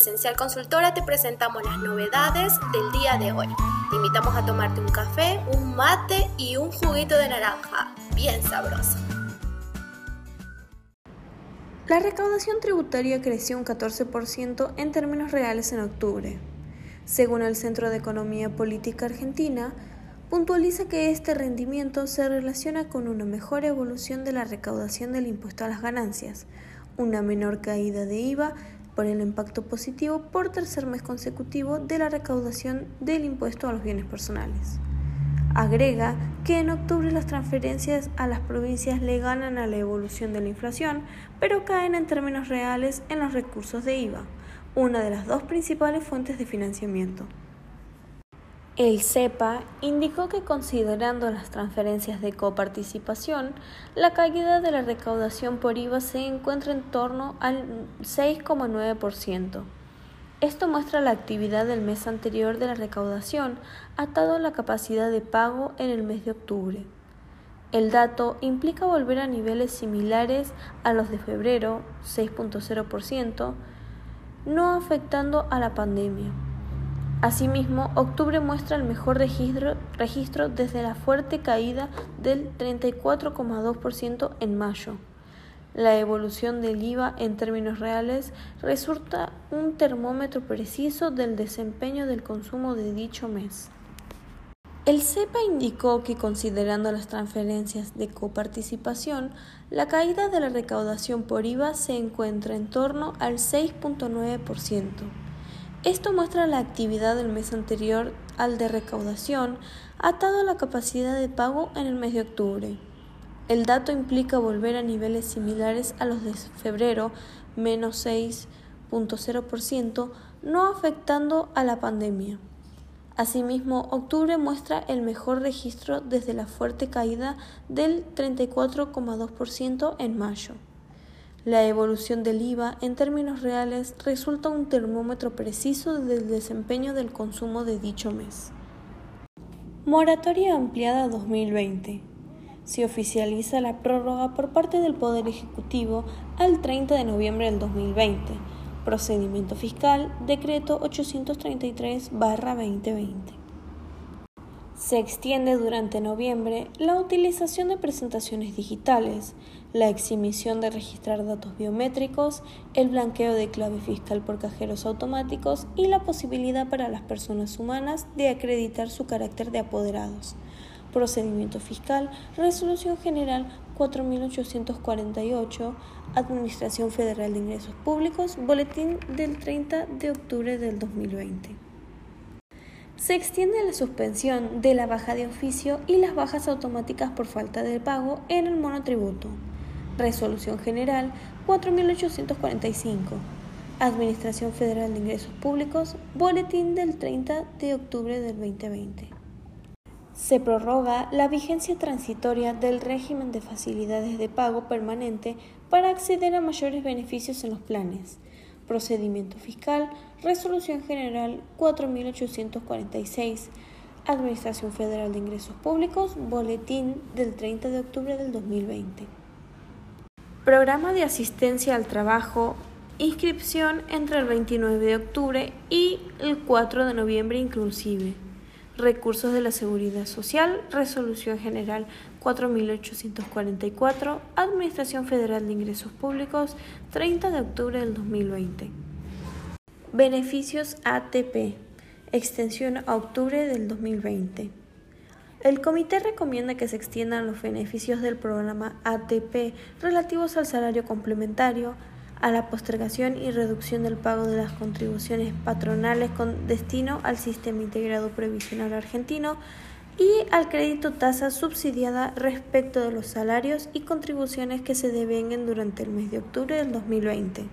Esencial Consultora te presentamos las novedades del día de hoy. Te invitamos a tomarte un café, un mate y un juguito de naranja, bien sabroso. La recaudación tributaria creció un 14% en términos reales en octubre. Según el Centro de Economía Política Argentina, puntualiza que este rendimiento se relaciona con una mejor evolución de la recaudación del impuesto a las ganancias, una menor caída de IVA por el impacto positivo por tercer mes consecutivo de la recaudación del impuesto a los bienes personales. Agrega que en octubre las transferencias a las provincias le ganan a la evolución de la inflación, pero caen en términos reales en los recursos de IVA, una de las dos principales fuentes de financiamiento. El CEPA indicó que considerando las transferencias de coparticipación, la caída de la recaudación por IVA se encuentra en torno al 6,9%. Esto muestra la actividad del mes anterior de la recaudación atado a la capacidad de pago en el mes de octubre. El dato implica volver a niveles similares a los de febrero, 6.0%, no afectando a la pandemia. Asimismo, octubre muestra el mejor registro, desde la fuerte caída del 34,2% en mayo. La evolución del IVA en términos reales resulta un termómetro preciso del desempeño del consumo de dicho mes. El CEPA indicó que considerando las transferencias de coparticipación, la caída de la recaudación por IVA se encuentra en torno al 6.9%. Esto muestra la actividad del mes anterior al de recaudación atado a la capacidad de pago en el mes de octubre. El dato implica volver a niveles similares a los de febrero, menos 6.0%, no afectando a la pandemia. Asimismo, octubre muestra el mejor registro desde la fuerte caída del 34,2% en mayo. La evolución del IVA en términos reales resulta un termómetro preciso del desempeño del consumo de dicho mes. Moratoria ampliada 2020 se oficializa la prórroga por parte del Poder Ejecutivo al 30 de noviembre del 2020. Procedimiento fiscal, decreto 833-2020. Se extiende durante noviembre la utilización de presentaciones digitales, la exhibición de registrar datos biométricos, el blanqueo de clave fiscal por cajeros automáticos y la posibilidad para las personas humanas de acreditar su carácter de apoderados. Procedimiento Fiscal, Resolución General 4848, Administración Federal de Ingresos Públicos, Boletín del 30 de octubre del 2020. Se extiende la suspensión de la baja de oficio y las bajas automáticas por falta de pago en el monotributo. Resolución General 4845. Administración Federal de Ingresos Públicos, Boletín del 30 de octubre del 2020. Se prorroga la vigencia transitoria del régimen de facilidades de pago permanente para acceder a mayores beneficios en los planes. Procedimiento fiscal, Resolución General 4846, Administración Federal de Ingresos Públicos, Boletín del 30 de octubre del 2020. Programa de asistencia al trabajo, inscripción entre el 29 de octubre y el 4 de noviembre inclusive. Recursos de la Seguridad Social, Resolución General 4844, Administración Federal de Ingresos Públicos, 30 de octubre del 2020. Beneficios ATP, extensión a octubre del 2020. El comité recomienda que se extiendan los beneficios del programa ATP relativos al salario complementario, a la postergación y reducción del pago de las contribuciones patronales con destino al Sistema Integrado Previsional Argentino y al crédito tasa subsidiada respecto de los salarios y contribuciones que se devenguen durante el mes de octubre del 2020.